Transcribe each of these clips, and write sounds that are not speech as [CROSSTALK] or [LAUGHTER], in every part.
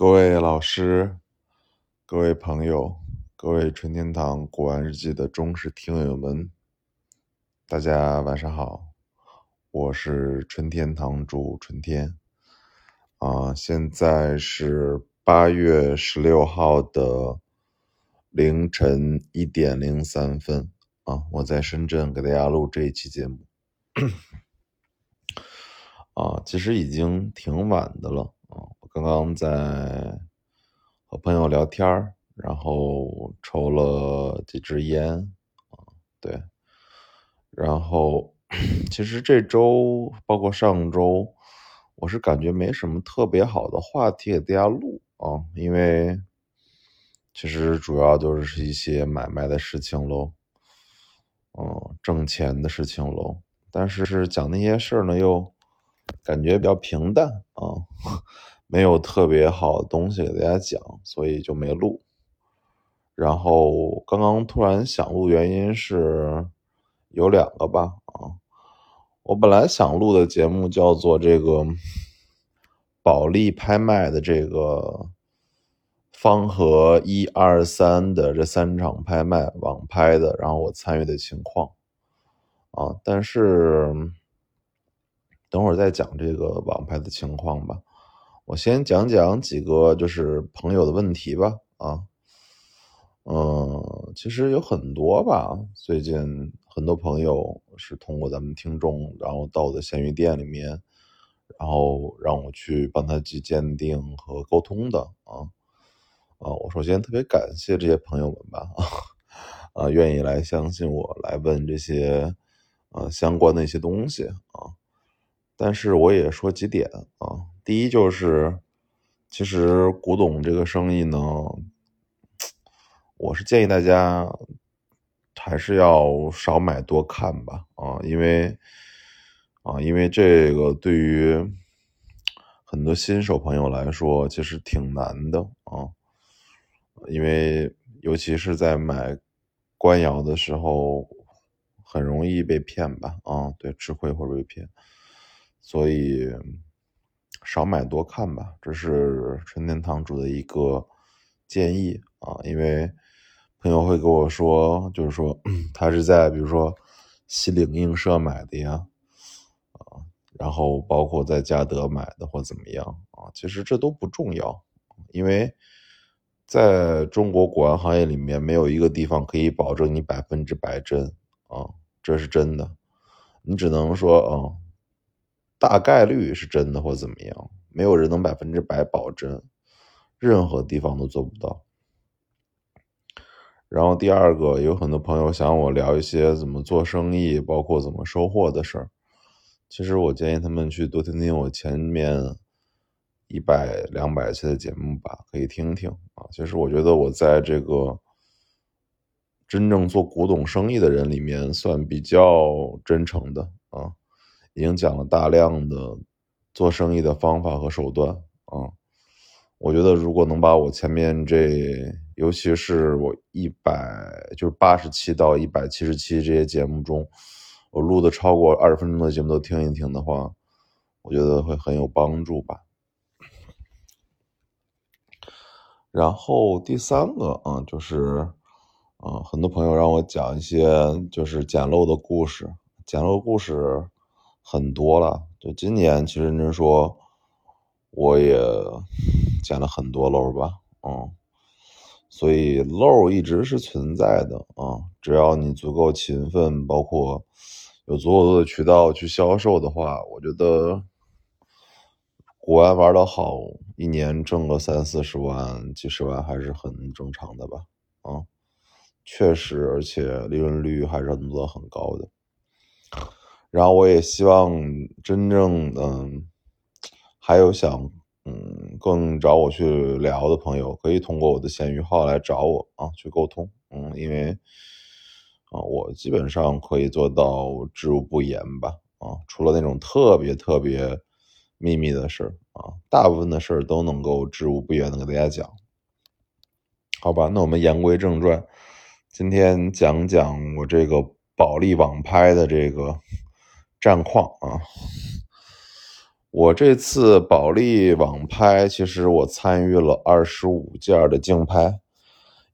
各位老师、各位朋友、各位春天堂古玩日记的忠实听友们，大家晚上好，我是春天堂主春天啊，现在是八月十六号的凌晨一点零三分啊，我在深圳给大家录这一期节目 [COUGHS] 啊，其实已经挺晚的了。啊，刚刚在和朋友聊天，然后抽了几支烟，啊，对，然后 [COUGHS] 其实这周包括上周，我是感觉没什么特别好的话题给大家录啊，因为其实主要就是一些买卖的事情喽，嗯，挣钱的事情喽，但是是讲那些事儿呢又。感觉比较平淡啊，没有特别好的东西给大家讲，所以就没录。然后刚刚突然想录，原因是有两个吧啊。我本来想录的节目叫做这个保利拍卖的这个方和一二三的这三场拍卖网拍的，然后我参与的情况啊，但是。等会儿再讲这个网拍的情况吧，我先讲讲几个就是朋友的问题吧。啊，嗯，其实有很多吧。最近很多朋友是通过咱们听众，然后到我的闲鱼店里面，然后让我去帮他去鉴定和沟通的。啊，啊，我首先特别感谢这些朋友们吧，啊，愿意来相信我，来问这些呃相关的一些东西啊。但是我也说几点啊，第一就是，其实古董这个生意呢，我是建议大家还是要少买多看吧啊，因为啊，因为这个对于很多新手朋友来说，其实挺难的啊，因为尤其是在买官窑的时候，很容易被骗吧啊，对，吃亏或者被骗。所以少买多看吧，这是春天堂主的一个建议啊。因为朋友会跟我说，就是说 [CLEARS THROAT] 他是在比如说西岭映社买的呀，啊，然后包括在嘉德买的或怎么样啊，其实这都不重要，因为在中国古玩行业里面，没有一个地方可以保证你百分之百真啊，这是真的，你只能说啊。大概率是真的或怎么样，没有人能百分之百保证，任何地方都做不到。然后第二个，有很多朋友想我聊一些怎么做生意，包括怎么收获的事儿。其实我建议他们去多听听我前面一百两百期的节目吧，可以听听啊。其实我觉得我在这个真正做古董生意的人里面，算比较真诚的啊。已经讲了大量的做生意的方法和手段啊，我觉得如果能把我前面这，尤其是我一百就是八十七到一百七十七这些节目中，我录的超过二十分钟的节目都听一听的话，我觉得会很有帮助吧。然后第三个啊，就是啊，很多朋友让我讲一些就是捡漏的故事，捡漏故事。很多了，就今年其实您说，我也 [SIGHS] 捡了很多漏吧，嗯，所以漏一直是存在的啊，只要你足够勤奋，包括有足够多的渠道去销售的话，我觉得古玩玩的好，一年挣个三四十万、几十万还是很正常的吧，啊，确实，而且利润率还是很多很高的。然后我也希望真正嗯，还有想嗯更找我去聊的朋友，可以通过我的闲鱼号来找我啊，去沟通。嗯，因为啊，我基本上可以做到知无不言吧。啊，除了那种特别特别秘密的事儿啊，大部分的事儿都能够知无不言的给大家讲。好吧，那我们言归正传，今天讲讲我这个保利网拍的这个。战况啊，我这次保利网拍，其实我参与了二十五件的竞拍，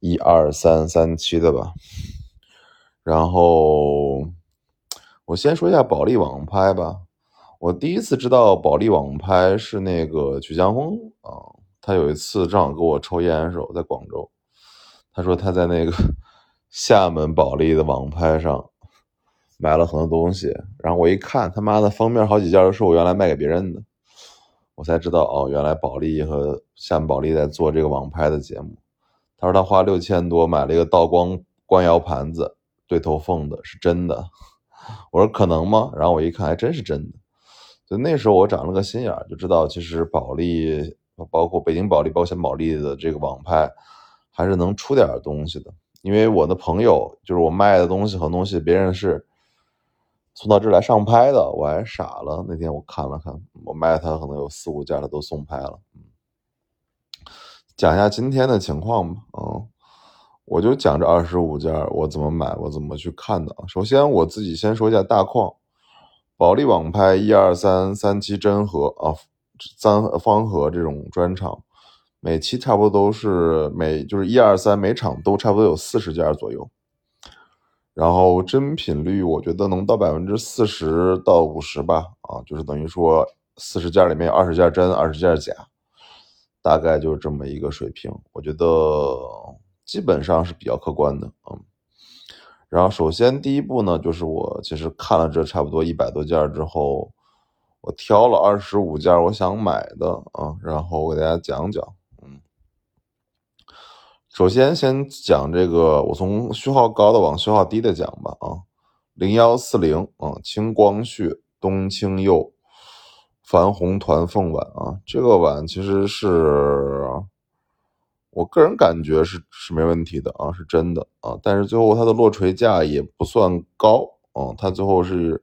一二三三七的吧。然后我先说一下保利网拍吧。我第一次知道保利网拍是那个曲江峰啊，他有一次正好跟我抽烟的时候在广州，他说他在那个 [LAUGHS] 厦门保利的网拍上。买了很多东西，然后我一看，他妈的封面好几件都是我原来卖给别人的，我才知道哦，原来保利和厦门保利在做这个网拍的节目。他说他花六千多买了一个道光官窑盘子，对头凤的，是真的。[LAUGHS] 我说可能吗？然后我一看，还真是真的。所以那时候我长了个心眼，就知道其实保利，包括北京保利、保险保利的这个网拍，还是能出点东西的。因为我的朋友，就是我卖的东西和东西，别人是。送到这来上拍的，我还傻了。那天我看了看，我卖他可能有四五件，他都送拍了。嗯，讲一下今天的情况吧。嗯，我就讲这二十五件，我怎么买，我怎么去看的。首先我自己先说一下大框，保利网拍一二三三期真盒啊，三方盒这种专场，每期差不多都是每就是一二三每场都差不多有四十件左右。然后真品率我觉得能到百分之四十到五十吧，啊，就是等于说四十件里面有二十件真，二十件假，大概就是这么一个水平。我觉得基本上是比较客观的，嗯。然后首先第一步呢，就是我其实看了这差不多一百多件之后，我挑了二十五件我想买的啊，然后我给大家讲讲。首先，先讲这个，我从序号高的往序号低的讲吧。啊，零幺四零啊，青光绪冬青釉矾红团凤碗啊，这个碗其实是我个人感觉是是没问题的啊，是真的啊。但是最后它的落锤价也不算高啊，它最后是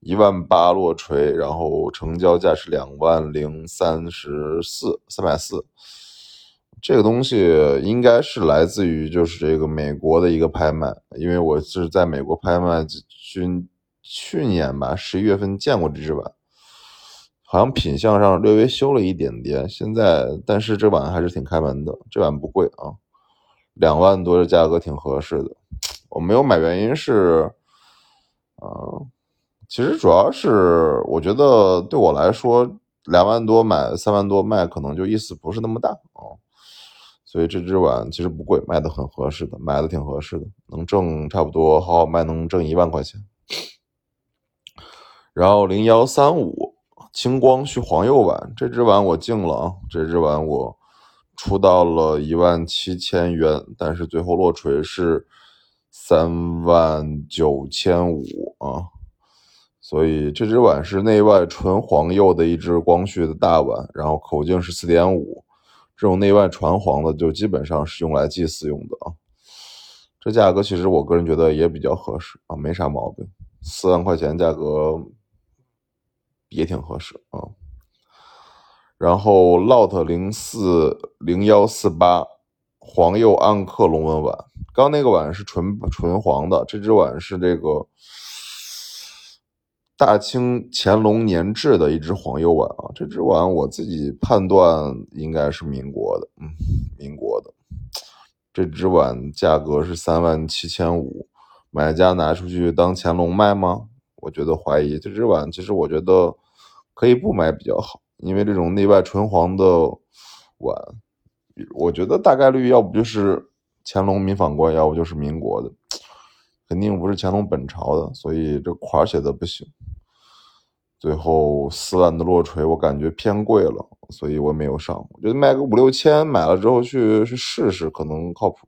一万八落锤，然后成交价是两万零三十四三百四。这个东西应该是来自于就是这个美国的一个拍卖，因为我是在美国拍卖去去年吧十一月份见过这只碗，好像品相上略微修了一点点。现在但是这碗还是挺开门的，这碗不贵啊，两万多的价格挺合适的。我没有买原因是，啊，其实主要是我觉得对我来说两万多买三万多卖可能就意思不是那么大啊。所以这只碗其实不贵，卖的很合适的，买的挺合适的，能挣差不多好好卖能挣一万块钱。然后零幺三五青光绪黄釉碗，这只碗我进了啊，这只碗我出到了一万七千元，但是最后落锤是三万九千五啊，所以这只碗是内外纯黄釉的一只光绪的大碗，然后口径是四点五。这种内外传黄的，就基本上是用来祭祀用的啊。这价格其实我个人觉得也比较合适啊，没啥毛病。四万块钱价格也挺合适啊。然后 Lot 零四零幺四八黄釉暗刻龙纹碗，刚那个碗是纯纯黄的，这只碗是这个。大清乾隆年制的一只黄釉碗啊，这只碗我自己判断应该是民国的，嗯，民国的。这只碗价格是三万七千五，买家拿出去当乾隆卖吗？我觉得怀疑。这只碗其实我觉得可以不买比较好，因为这种内外纯黄的碗，我觉得大概率要不就是乾隆民仿官，要不就是民国的。肯定不是乾隆本朝的，所以这款写的不行。最后四万的落锤，我感觉偏贵了，所以我没有上。我觉得卖个五六千，买了之后去去试试，可能靠谱。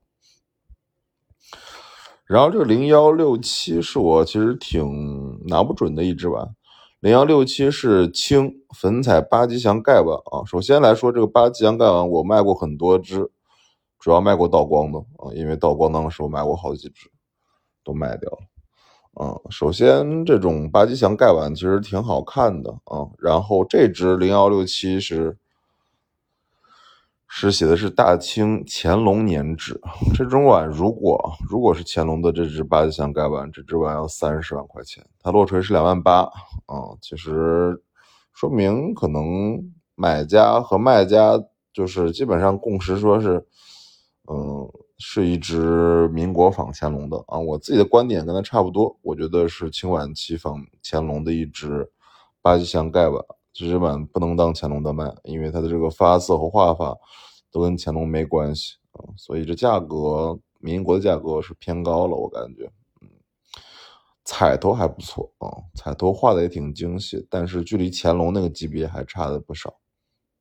然后这个零幺六七是我其实挺拿不准的一只碗。零幺六七是青粉彩八吉祥盖碗啊。首先来说，这个八吉祥盖碗我卖过很多只，主要卖过道光的啊，因为道光当时我买过好几只。都卖掉了，嗯，首先这种八吉祥盖碗其实挺好看的啊，然后这只零幺六七是是写的是大清乾隆年制，这种碗如果如果是乾隆的这只八吉祥盖碗，这只碗要三十万块钱，它落锤是两万八啊，其实说明可能买家和卖家就是基本上共识，说是，嗯，是一只民国仿乾隆的啊。我自己的观点跟他差不多，我觉得是清晚期仿乾隆的一只八吉祥盖碗。这只碗不能当乾隆的卖，因为它的这个发色和画法都跟乾隆没关系啊，所以这价格民国的价格是偏高了，我感觉。嗯，彩头还不错啊，彩头画的也挺精细，但是距离乾隆那个级别还差的不少。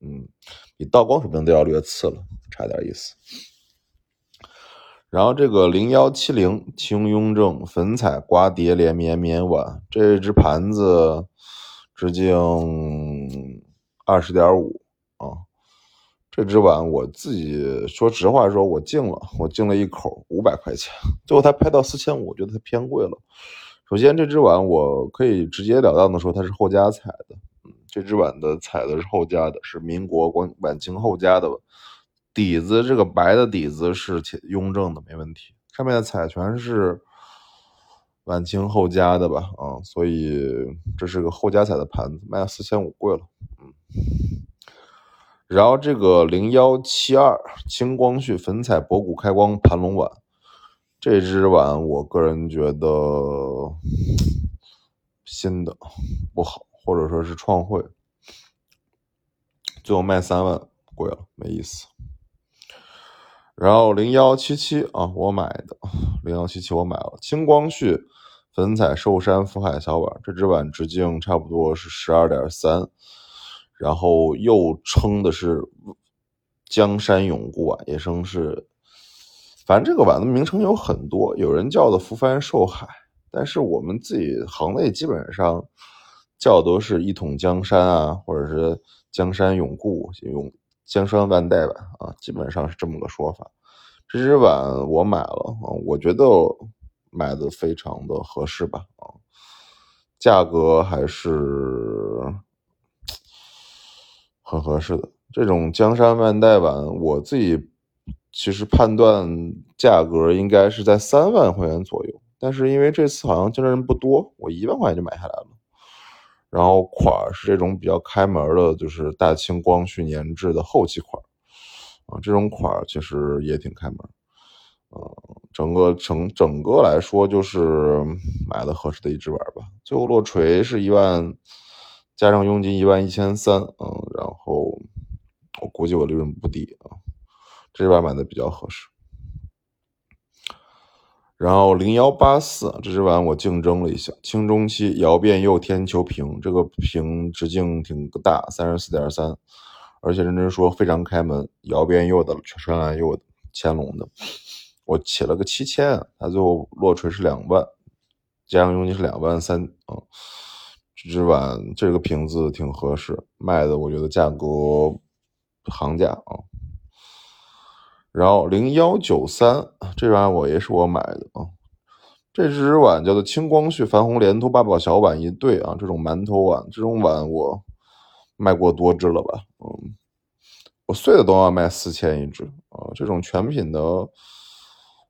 嗯，比道光水平都要略次了，差点意思。然后这个零幺七零清雍正粉彩刮碟连绵绵碗，这只盘子。直径二十点五啊，这只碗我自己说实话说，我进了，我进了一口五百块钱，[LAUGHS] 最后它拍到四千五，我觉得它偏贵了。首先，这只碗我可以直截了当的说它是后加彩的，嗯，这只碗的彩的是后加的，是民国晚晚清后加的，底子这个白的底子是雍正的，没问题，上面的彩全是。晚清后加的吧，啊，所以这是个后加彩的盘子，卖了四千五，贵了，嗯。然后这个零幺七二清光绪粉彩博古开光盘龙碗，这只碗我个人觉得新的不好，或者说是创汇，最后卖三万，贵了，没意思。然后零幺七七啊，我买的零幺七七我买了清光绪粉彩寿山福海小碗，这只碗直径差不多是十二点三，然后又称的是江山永固碗，也称是，反正这个碗的名称有很多，有人叫的福帆寿海，但是我们自己行内基本上叫都是一统江山啊，或者是江山永固永。江山万代碗啊，基本上是这么个说法。这只碗我买了啊，我觉得买的非常的合适吧啊，价格还是很合适的。这种江山万代碗，我自己其实判断价格应该是在三万块钱左右，但是因为这次好像竞争人不多，我一万块钱就买下来了。然后款是这种比较开门的，就是大清光绪年制的后期款啊，这种款其实也挺开门，呃，整个整整个来说就是买的合适的一只碗吧。最后落锤是一万，加上佣金一万一千三，嗯，然后我估计我利润不低啊，这只碗买的比较合适。然后零幺八四这只碗我竞争了一下，清中期窑变釉天球瓶，这个瓶直径挺大，三十四点三，而且认真说非常开门，窑变釉的，全蓝釉的，乾隆的，我起了个七千，它最后落锤是两万，加上佣金是两万三啊，这只碗这个瓶子挺合适，卖的我觉得价格行价啊。然后零幺九三这碗我也是我买的啊，这只碗叫做清光绪矾红莲托八宝小碗一对啊，这种馒头碗，这种碗我卖过多只了吧？嗯，我碎的都要卖四千一只啊，这种全品的，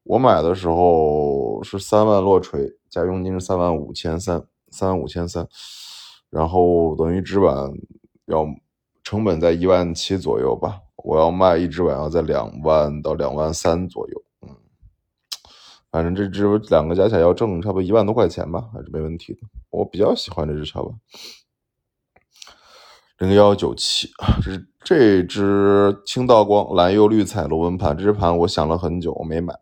我买的时候是三万落锤，加佣金是三万五千三，三万五千三，然后等于只碗要成本在一万七左右吧。我要卖一只碗要在两万到两万三左右，嗯，反正这只两个加起来要挣差不多一万多块钱吧，还是没问题的。我比较喜欢这只茶碗，零幺九七，这这只青道光蓝釉绿彩龙纹盘，这只盘我想了很久，我没买。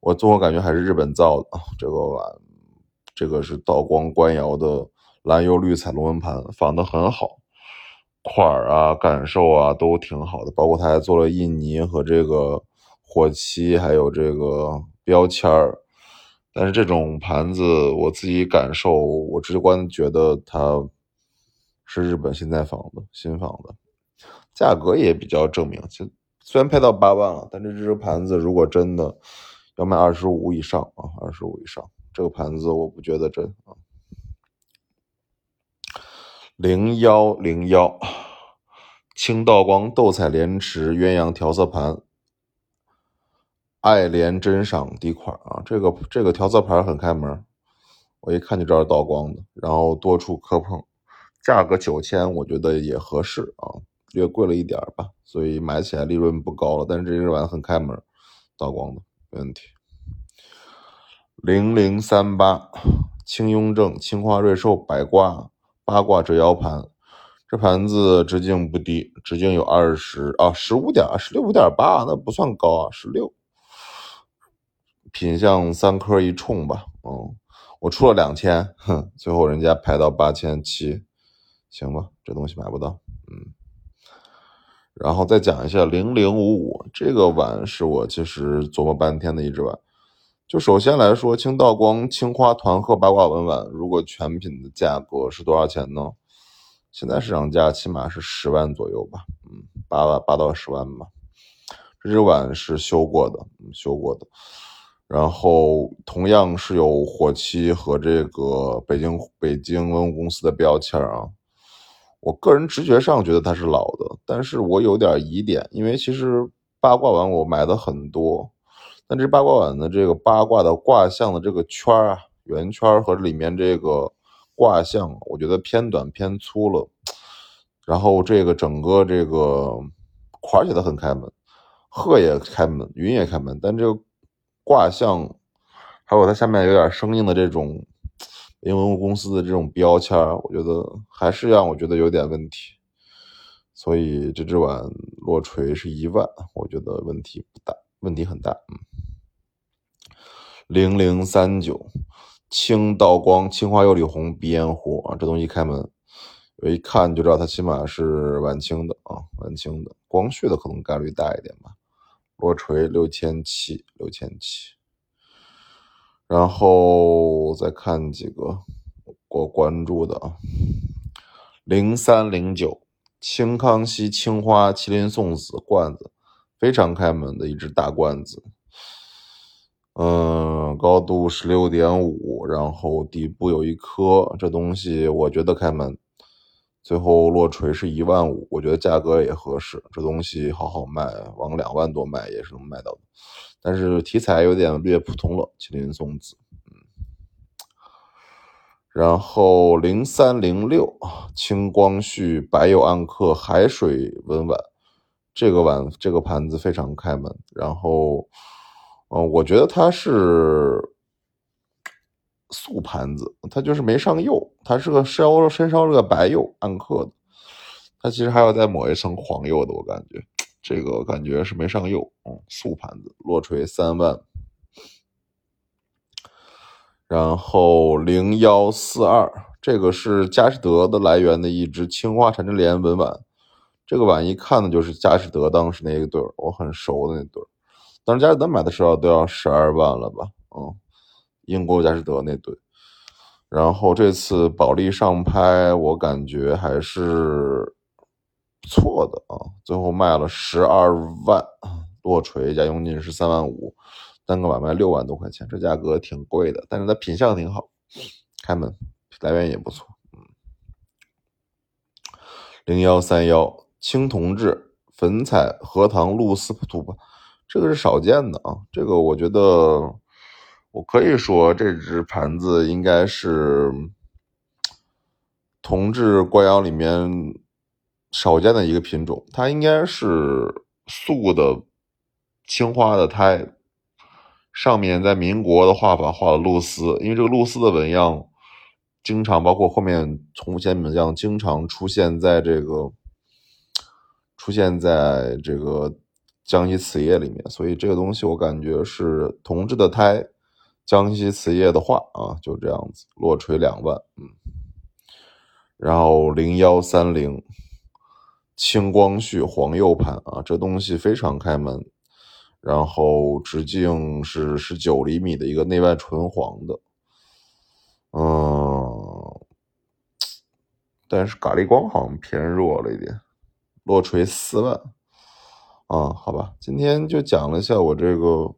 我综合感觉还是日本造的，这个碗，这个是道光官窑的蓝釉绿彩龙纹盘，仿的很好。款儿啊，感受啊，都挺好的。包括他还做了印泥和这个火漆，还有这个标签儿。但是这种盘子，我自己感受，我直观觉得它是日本现在仿的，新仿的，价格也比较证明。就虽然拍到八万了，但这只盘子如果真的要卖二十五以上啊，二十五以上，这个盘子我不觉得真啊。零幺零幺，青道光斗彩莲池鸳鸯调色盘，爱莲珍赏底款啊，这个这个调色盘很开门，我一看就知道是道光的，然后多处磕碰，价格九千，我觉得也合适啊，略贵了一点吧，所以买起来利润不高了。但是这只碗很开门，道光的没问题。零零三八，清雍正青花瑞寿百卦八卦折腰盘，这盘子直径不低，直径有二十啊十五点十六五点八，那不算高啊，十六。品相三颗一冲吧，嗯，我出了两千，哼，最后人家拍到八千七，行吧，这东西买不到，嗯。然后再讲一下零零五五这个碗，是我其实琢磨半天的一只碗。就首先来说，青道光青花团鹤八卦纹碗，如果全品的价格是多少钱呢？现在市场价起码是十万左右吧，嗯，八万八到十万吧。这只碗是修过的，修过的，然后同样是有火漆和这个北京北京文物公司的标签啊。我个人直觉上觉得它是老的，但是我有点疑点，因为其实八卦碗我买的很多。但这八卦碗的这个八卦的卦象的这个圈儿啊，圆圈和里面这个卦象，我觉得偏短偏粗了。然后这个整个这个款写的很开门，鹤也开门，云也开门，但这个卦象还有它下面有点生硬的这种文物公司的这种标签，我觉得还是让我觉得有点问题。所以这只碗落锤是一万，我觉得问题不大，问题很大，嗯。零零三九，青道光青花釉里红鼻烟壶啊，这东西开门，我一看就知道它起码是晚清的啊，晚清的光绪的可能概率大一点吧。落锤六千七，六千七。然后再看几个我关注的啊，零三零九，清康熙青花麒麟送子罐子，非常开门的一只大罐子。嗯，高度十六点五，然后底部有一颗，这东西我觉得开门，最后落锤是一万五，我觉得价格也合适，这东西好好卖，往两万多卖也是能卖到的，但是题材有点略普通了，麒麟送子，嗯，然后零三零六，清光绪白釉暗刻海水纹碗，这个碗这个盘子非常开门，然后。我觉得它是素盘子，它就是没上釉，它是个烧深烧热白釉暗刻的，它其实还要再抹一层黄釉的，我感觉这个感觉是没上釉，嗯，素盘子落锤三万，然后零幺四二，这个是佳士得的来源的一只青花缠枝莲纹碗，这个碗一看呢就是佳士得当时那一对儿，我很熟的那对儿。当时佳士得买的时候都要十二万了吧？嗯，英国佳士得那对，然后这次保利上拍，我感觉还是不错的啊。最后卖了十二万，落锤加佣金是三万五，单个碗卖六万多块钱，这价格挺贵的，但是它品相挺好，开门来源也不错。嗯，零幺三幺青铜制粉彩荷塘露丝图吧。这个是少见的啊，这个我觉得我可以说这只盘子应该是铜制官窑里面少见的一个品种，它应该是素的青花的胎，上面在民国的画法画了露丝，因为这个露丝的纹样经常包括后面从前纹样经常出现在这个出现在这个。江西瓷业里面，所以这个东西我感觉是铜制的胎，江西瓷业的画啊，就这样子，落锤两万，嗯，然后零幺三零，清光绪黄釉盘啊，这东西非常开门，然后直径是十九厘米的一个内外纯黄的，嗯，但是咖喱光好像偏弱了一点，落锤四万。啊，好吧，今天就讲了一下我这个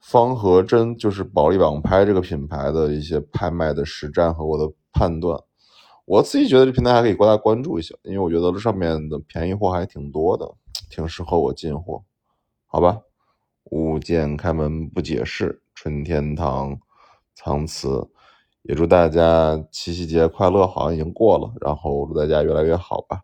方和珍，就是保利网拍这个品牌的一些拍卖的实战和我的判断。我自己觉得这平台还可以过大关注一下，因为我觉得这上面的便宜货还挺多的，挺适合我进货。好吧，物件开门不解释，春天堂，苍瓷也祝大家七夕节快乐，好像已经过了，然后祝大家越来越好吧。